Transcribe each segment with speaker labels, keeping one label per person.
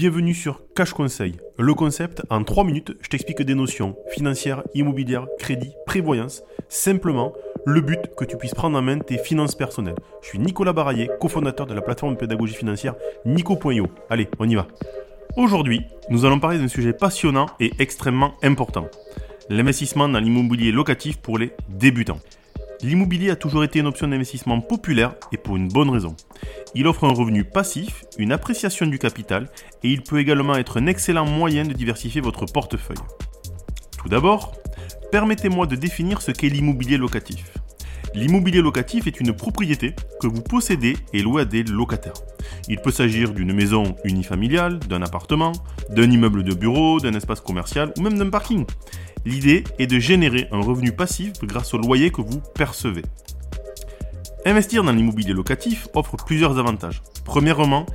Speaker 1: Bienvenue sur Cash Conseil. Le concept, en 3 minutes, je t'explique des notions financières, immobilières, crédit, prévoyance. Simplement, le but que tu puisses prendre en main tes finances personnelles. Je suis Nicolas Baraillé, cofondateur de la plateforme de pédagogie financière Nico.io. Allez, on y va. Aujourd'hui, nous allons parler d'un sujet passionnant et extrêmement important. L'investissement dans l'immobilier locatif pour les débutants. L'immobilier a toujours été une option d'investissement populaire et pour une bonne raison. Il offre un revenu passif, une appréciation du capital et il peut également être un excellent moyen de diversifier votre portefeuille. Tout d'abord, permettez-moi de définir ce qu'est l'immobilier locatif. L'immobilier locatif est une propriété que vous possédez et louez à des locataires. Il peut s'agir d'une maison unifamiliale, d'un appartement, d'un immeuble de bureau, d'un espace commercial ou même d'un parking. L'idée est de générer un revenu passif grâce au loyer que vous percevez. Investir dans l'immobilier locatif offre plusieurs avantages. Premièrement,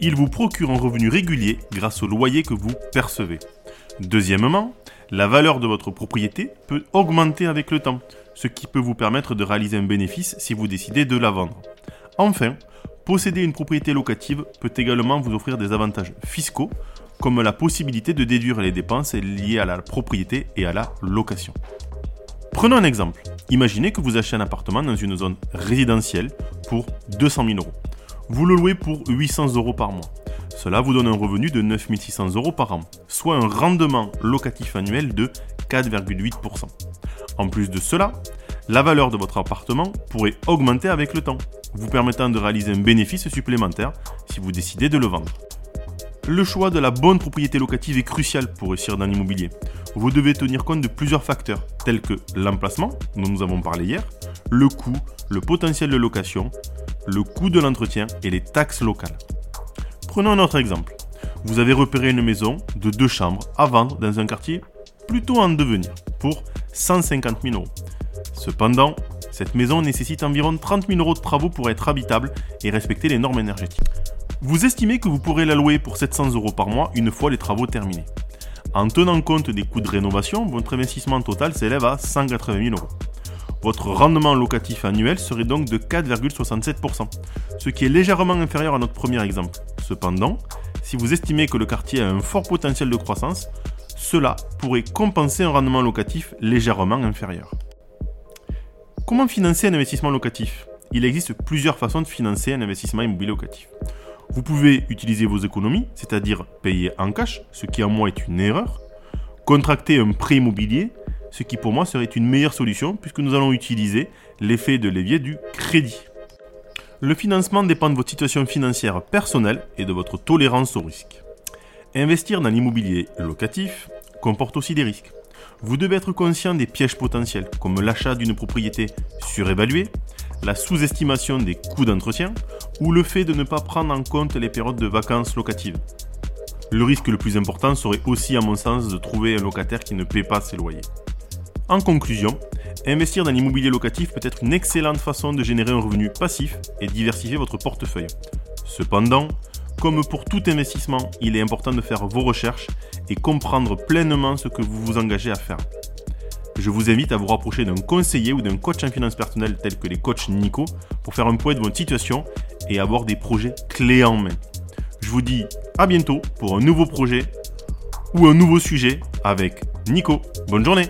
Speaker 1: il vous procure un revenu régulier grâce au loyer que vous percevez. Deuxièmement, la valeur de votre propriété peut augmenter avec le temps, ce qui peut vous permettre de réaliser un bénéfice si vous décidez de la vendre. Enfin, posséder une propriété locative peut également vous offrir des avantages fiscaux comme la possibilité de déduire les dépenses liées à la propriété et à la location. Prenons un exemple. Imaginez que vous achetez un appartement dans une zone résidentielle pour 200 000 euros. Vous le louez pour 800 euros par mois. Cela vous donne un revenu de 9 600 euros par an, soit un rendement locatif annuel de 4,8%. En plus de cela, la valeur de votre appartement pourrait augmenter avec le temps, vous permettant de réaliser un bénéfice supplémentaire si vous décidez de le vendre. Le choix de la bonne propriété locative est crucial pour réussir dans l'immobilier. Vous devez tenir compte de plusieurs facteurs, tels que l'emplacement, dont nous avons parlé hier, le coût, le potentiel de location, le coût de l'entretien et les taxes locales. Prenons un autre exemple. Vous avez repéré une maison de deux chambres à vendre dans un quartier plutôt en devenir pour 150 000 euros. Cependant, cette maison nécessite environ 30 000 euros de travaux pour être habitable et respecter les normes énergétiques. Vous estimez que vous pourrez la louer pour 700 euros par mois une fois les travaux terminés. En tenant compte des coûts de rénovation, votre investissement total s'élève à 180 000 euros. Votre rendement locatif annuel serait donc de 4,67%, ce qui est légèrement inférieur à notre premier exemple. Cependant, si vous estimez que le quartier a un fort potentiel de croissance, cela pourrait compenser un rendement locatif légèrement inférieur. Comment financer un investissement locatif? Il existe plusieurs façons de financer un investissement immobilier locatif. Vous pouvez utiliser vos économies, c'est-à-dire payer en cash, ce qui en moi est une erreur. Contracter un prêt immobilier, ce qui pour moi serait une meilleure solution puisque nous allons utiliser l'effet de levier du crédit. Le financement dépend de votre situation financière personnelle et de votre tolérance au risque. Investir dans l'immobilier locatif comporte aussi des risques. Vous devez être conscient des pièges potentiels, comme l'achat d'une propriété surévaluée, la sous-estimation des coûts d'entretien ou le fait de ne pas prendre en compte les périodes de vacances locatives. Le risque le plus important serait aussi, à mon sens, de trouver un locataire qui ne paie pas ses loyers. En conclusion, investir dans l'immobilier locatif peut être une excellente façon de générer un revenu passif et diversifier votre portefeuille. Cependant, comme pour tout investissement, il est important de faire vos recherches et comprendre pleinement ce que vous vous engagez à faire. Je vous invite à vous rapprocher d'un conseiller ou d'un coach en finance personnelle tel que les coachs Nico pour faire un point de votre situation et avoir des projets clés en main. Je vous dis à bientôt pour un nouveau projet ou un nouveau sujet avec Nico. Bonne journée